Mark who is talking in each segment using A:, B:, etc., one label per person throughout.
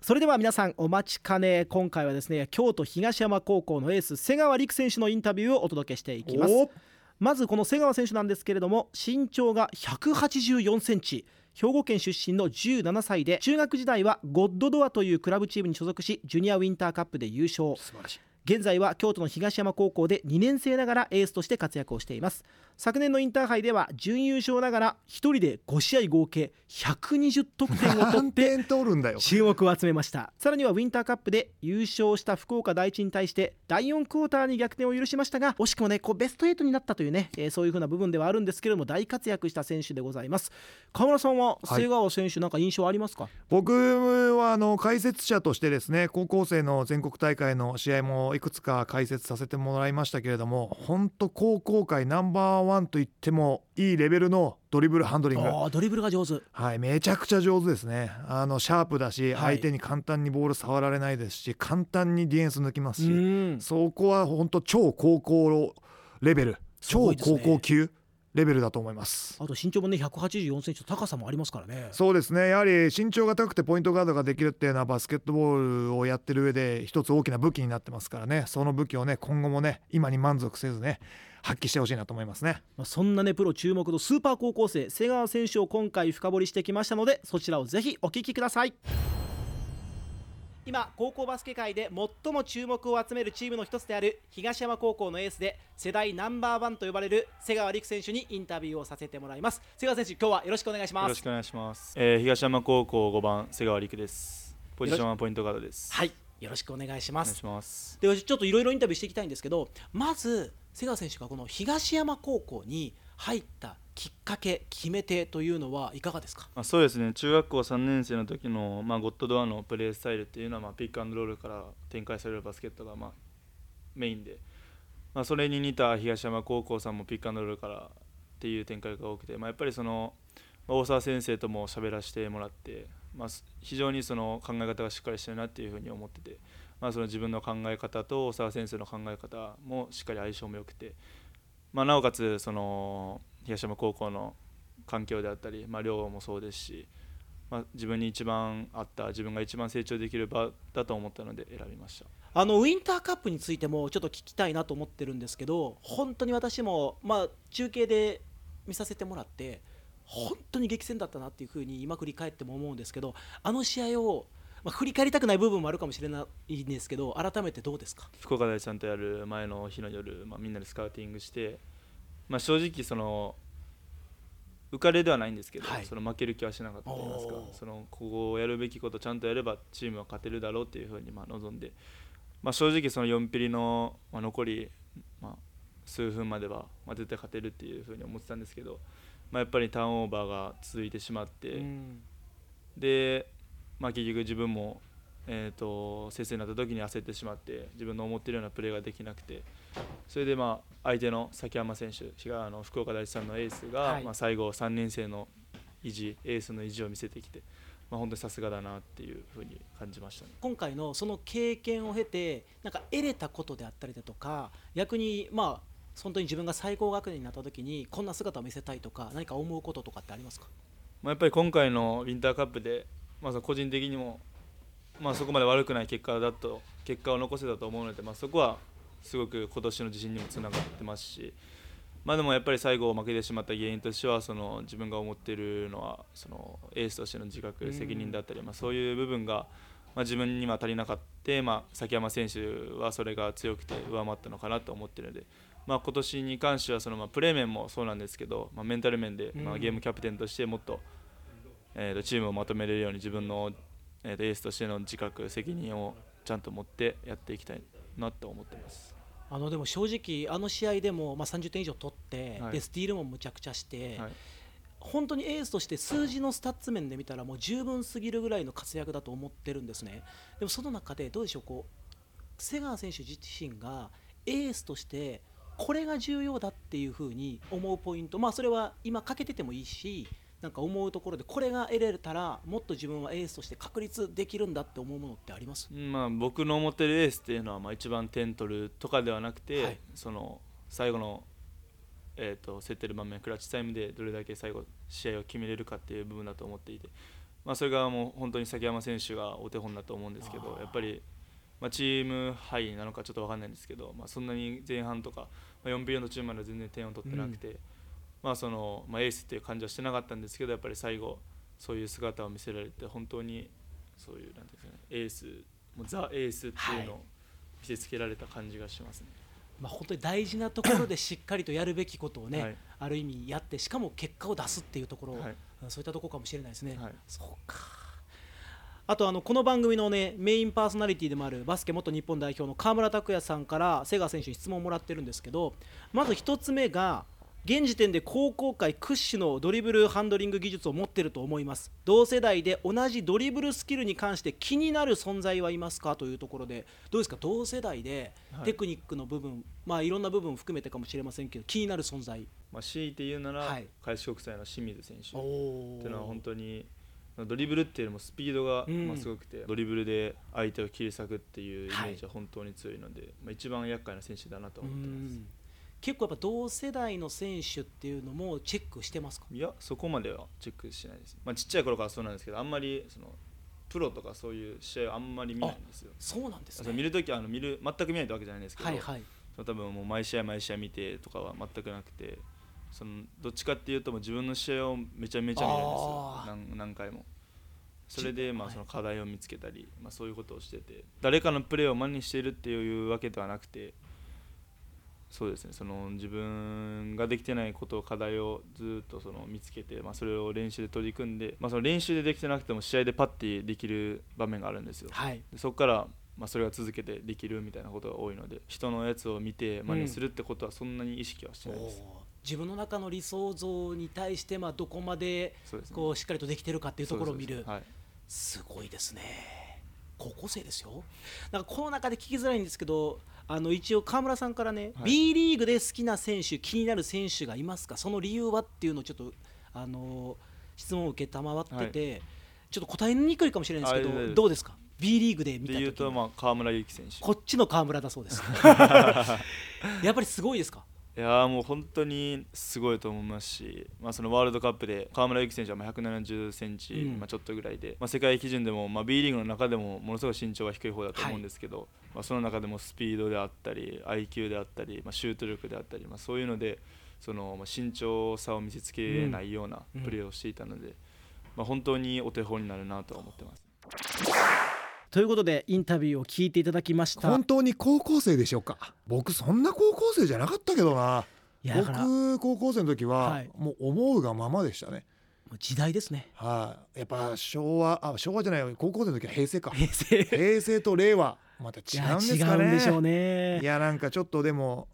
A: それでは皆さんお待ちかね。今回はですね京都東山高校のエース瀬川陸選手のインタビューをお届けしていきます。まずこの瀬川選手なんですけれども身長が184センチ。兵庫県出身の17歳で中学時代はゴッドドアというクラブチームに所属しジュニアウィンターカップで優勝。
B: 素晴らしい
A: 現在は京都の東山高校で2年生ながらエースとして活躍をしています。昨年のインターハイでは準優勝ながら1人で5試合合計120得点を取
B: 何
A: って 注目を集めました。さらにはウィンターカップで優勝した福岡第一に対して第4クォーターに逆転を許しましたが惜しくもねこうベスト8になったというね、えーそういう風な部分ではあるんですけれども大活躍した選手でございます。川村さんは
B: はい。
A: 瀬川選手なんか印象ありますか、
B: 僕はあの解説者としてですね高校生の全国大会の試合もいくつか解説させてもらいましたけれども本当高校界ナンバーワンと言ってもいいレベルのドリブルハンドリング。
A: ドリブルが上手。
B: はい、めちゃくちゃ上手ですね。あのシャープだし、
A: はい。
B: 相手に簡単にボール触られないですし簡単にディフェンス抜きますし、
A: うん。
B: そこは本当超高校レベル。超高校級レベルだと思います。
A: あと身長もね184センチと高さもありますからね。
B: そうですね。やはり身長が高くてポイントガードができるっていうのはバスケットボールをやってる上で一つ大きな武器になってますからね。その武器をね今後もね今に満足せずね発揮してほしいなと思いますね。
A: まあ、そんなねプロ注目のスーパー高校生瀬川選手を今回深掘りしてきましたのでそちらをぜひお聞きください今高校バスケ界で最も注目を集めるチームの一つである東山高校のエースで世代ナンバーワンと呼ばれる瀬川陸選手にインタビューをさせてもらいます瀬川選手今日はよろしくお願いします
C: よろしくお願いします。えー、東山高校5番瀬川陸です。ポジションはポイントガードです。
A: はいよろしくお願いします
C: お願いします。
A: でちょっといろいろインタビューしていきたいんですけどまず瀬川選手がこの東山高校に入ったきっかけ決め手というのはいかがですか？
C: まあ、そうですね。中学校3年生の時のまあゴッドドアのプレースタイルっていうのはまあピックアンドロールから展開されるバスケットがまあメインで、まあそれに似た東山高校さんもピックアンドロールからっていう展開が多くて、まあやっぱりその大沢先生とも喋らせてもらって、まあ非常にその考え方がしっかりしてるなっていうふうに思ってて。まあ、その自分の考え方と大沢先生の考え方もしっかり相性も良くて、まあ、なおかつその東山高校の環境であったり、まあ、寮もそうですし、まあ、自分に一番合った自分が一番成長できる場だと思ったので選びました。
A: あのウィンターカップについてもちょっと聞きたいなと思ってるんですけど本当に私も、まあ、中継で見させてもらって本当に激戦だったなっていうふうに今振り返っても思うんですけどあの試合を、まあ、振り返りたくない部分もあるかもしれないんですけど改めてどうですか？
C: 福岡大さんとやる前の日の夜、まあ、みんなでスカウティングして、まあ、正直その浮かれではないんですけど、
A: はい。
C: その負ける気はしなかったと言いますかそのここをやるべきことちゃんとやればチームは勝てるだろうっていうふうにまあ望んで、まあ、正直その4ピリの、まあ、残り、まあ、数分までは、まあ、絶対勝てるっていうふうに思ってたんですけど、まあ、やっぱりターンオーバーが続いてしまって、
A: うん。
C: で、まあ、結局自分も、えー、と先生になった時に焦ってしまって自分の思ってるようなプレーができなくて。それでまあ相手の崎山選手があの福岡第一さんのエースが、
A: はい。
C: まあ、最後3年生の意地エースの意地を見せてきて、まあ、本当にさすがだなっていうふうに感じましたね。
A: 今回のその経験を経てなんか得れたことであったりだとか逆にまあ本当に自分が最高学年になった時にこんな姿を見せたいとか何か思うこととかってありますか？
C: まあ、やっぱり今回のウィンターカップで、まあ、その個人的にも、まあ、そこまで悪くない結果だと結果を残せたと思うので、まあ、そこはすごく今年の自信にもつながってますし、まあ、でもやっぱり最後負けてしまった原因としてはその自分が思っているのはそのエースとしての自覚責任だったり、まあ、そういう部分が、まあ、自分には足りなかった、まあ、崎山選手はそれが強くて上回ったのかなと思っているので。まあ、今年に関してはそのまあプレー面もそうなんですけど、まあ、メンタル面でまあゲームキャプテンとしてもっとえー、とチームをまとめれるように自分の、えー、とエースとしての自覚責任をちゃんと持ってやっていきたいなと思ってます。
A: あのでも正直、あの試合でも、まあ、30点以上取って、
C: はい
A: でスティールもむちゃくちゃして、
C: はい
A: 本当にエースとして数字のスタッツ面で見たらもう十分すぎるぐらいの活躍だと思ってるんですね。でもその中でどうでしょうこう瀬川選手自身がエースとしてこれが重要だっていうふうに思うポイント、まあ、それは今かけててもいいしなんか思うところでこれが得れたらもっと自分はエースとして確立できるんだって思うものってあります？
C: まあ、僕の思ってるエースっていうのはまあ一番点取るとかではなくて、
A: はい。
C: その最後の、えー、と競ってる場面クラッチタイムでどれだけ最後試合を決めれるかっていう部分だと思っていて、ままあ、それがもう本当に崎山選手がお手本だと思うんですけどやっぱり、まあ、チーム敗なのかちょっと分かんないんですけど、まあ、そんなに前半とか、まあ、4ピリオド中までは全然点を取ってなくて、まあそのまあ、エースっていう感じはしてなかったんですけどやっぱり最後そういう姿を見せられて本当にそういうなんていうんですかねエースもうザ・エースっていうのを見せつけられた感じがしますね。
A: まあ、本当に大事なところでしっかりとやるべきことをね、
C: はい。
A: ある意味やってしかも結果を出すっていうところ、
C: はい。
A: うんそういったところかもしれないですね。
C: はい。
A: そうか。あとあのこの番組のねメインパーソナリティでもあるバスケ元日本代表の川村拓也さんから瀬川選手に質問をもらってるんですけどまず1つ目が現時点で高校界屈指のドリブルハンドリング技術を持っていると思います。同世代で同じドリブルスキルに関して気になる存在はいますかというところでどうですか？同世代で
C: はい。
A: テクニックの部分、まあいろんな部分含めてかもしれませんけど気になる存在。
C: まあ、強いて言うなら、
A: はい。
C: 開志国際の清水選手。
A: お
C: っていうのは本当にドリブルっていうよりもスピードが
A: うん。
C: まあすごくて、ドリブルで相手を切り裂くっていうイメージは本当に強いので、まあ、一番厄介な選手だなと
A: う
C: 思ってます。
A: ん結構やっぱ同世代の選手っていうのもチェックしてますか？
C: いやそこまではチェックしないです、まあ、ちっちゃい頃からそうなんですけどあんまりそのプロとかそういう試合をあんまり見ないんですよ。
A: そうなんです
C: その見
A: ね
C: るときはあの見る全く見ないってわけじゃないんですけど、
A: はいはい。
C: 多分もう毎試合毎試合見てとかは全くなくてそのどっちかっていうともう自分の試合をめちゃめちゃ見るんですよ。何何回も。それでまあその課題を見つけたり、まあ、そういうことをしてて誰かのプレーを真似しているっていうわけではなくてそうですね。その自分ができてないことを課題をずっとその見つけて、まあ、それを練習で取り組んで、まあ、その練習でできてなくても試合でパッてできる場面があるんですよ。
A: はい。
C: でそこから、まあ、それが続けてできるみたいなことが多いので人のやつを見て真似するってことはそんなに意識はしてないです、
A: おー。自分の中の理想像に対してまあどこまでこうしっかりとできてるかっていうところを見る。
C: そうですそうです。
A: すごいですね高校生ですよ。なんかこの中で聞きづらいんですけどあの一応川村さんからね、
C: はい。
A: B リーグで好きな選手気になる選手がいますか？その理由はっていうのをちょっとあの質問を受けたまわってて、ちょっと答えにくいかもしれないですけどどうですか？B リーグで見
C: で
A: た時
C: とまあ河村勇輝選手。
A: こっちの川村だそうです。やっぱりすごいですか？
C: いやーもう本当にすごいと思いますし、まあ、そのワールドカップで河村勇輝選手はまあ170センチ、
A: うん。
C: まあ、ちょっとぐらいで、まあ、世界基準でもまあ B リーグの中でもものすごい身長は低い方だと思うんですけど、まあ、その中でもスピードであったり IQ であったり、まあ、シュート力であったり、まあ、そういうのでそのまあ身長差を見せつけないような
A: うん
C: プレーをしていたので、まあ、本当にお手本になるなとは思ってます。
A: ということでインタビューを聞いていただきました。
B: 本当に高校生でしょうか？僕そんな高校生じゃなかったけどな。僕高校生の時は、
A: はい。
B: もう思うがままでしたね。
A: う時代ですね。
B: はい。やっぱ昭和あ昭和じゃないよ。高校生の時は平成か。
A: 平成。
B: 平成と令和また違うんですかね。
A: 違うんでしょうね。
B: いやなんかちょっとでも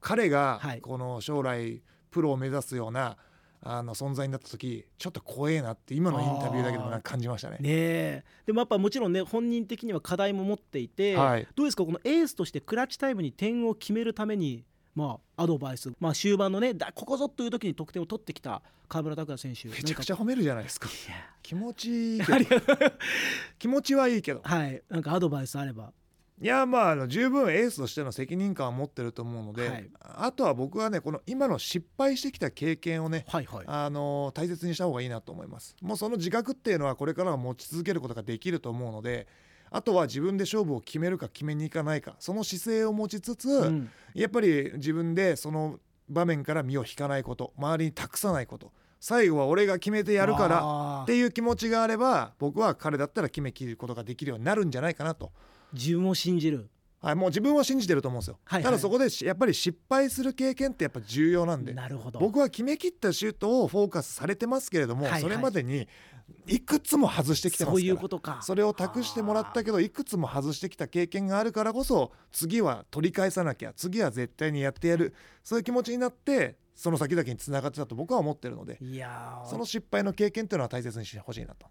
B: 彼が
A: はい。
B: この将来プロを目指すようなあの存在になった時ちょっと怖えなって今のインタビューだけでもなんか感じましたね。
A: ねえ。でもやっぱもちろんね本人的には課題も持っていて、
B: はい。
A: どうですか？このエースとしてクラッチタイムに点を決めるためにまあアドバイス、まあ、終盤のねだここぞという時に得点を取ってきた河村拓哉選手。
B: めちゃくちゃ褒めるじゃないですか。気持ちいいけど。気持ちはいいけど。
A: はい。なんかアドバイスあれば
B: いやまああの十分エースとしての責任感を持ってると思うので、
A: はい。
B: あとは僕はねこの今の失敗してきた経験をね
A: はいはい。
B: あの大切にした方がいいなと思います。もうその自覚っていうのはこれからは持ち続けることができると思うのであとは自分で勝負を決めるか決めに行かないかその姿勢を持ちつつ、
A: うん。
B: やっぱり自分でその場面から身を引かないこと周りに託さないこと最後は俺が決めてやるからっていう気持ちがあれば僕は彼だったら決めきることができるようになるんじゃないかなと、
A: 自分を信じる。
B: はい、もう自分は信じてると思うんですよ、
A: はいはい。
B: ただそこでしやっぱり失敗する経験ってやっぱ重要なんで。
A: なるほど。
B: 僕は決めきったシュートをフォーカスされてますけれども、
A: はいはい。
B: それまでにいくつも外してきてますから。
A: そういうことか。
B: それを託してもらったけどいくつも外してきた経験があるからこそ次は取り返さなきゃ次は絶対にやってやる。そういう気持ちになってその先々につながってたと僕は思ってるので
A: いやー。
B: その失敗の経験っていうのは大切にしてほしいなと